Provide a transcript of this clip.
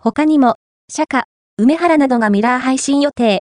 他にも、釈迦、梅原などがミラー配信予定。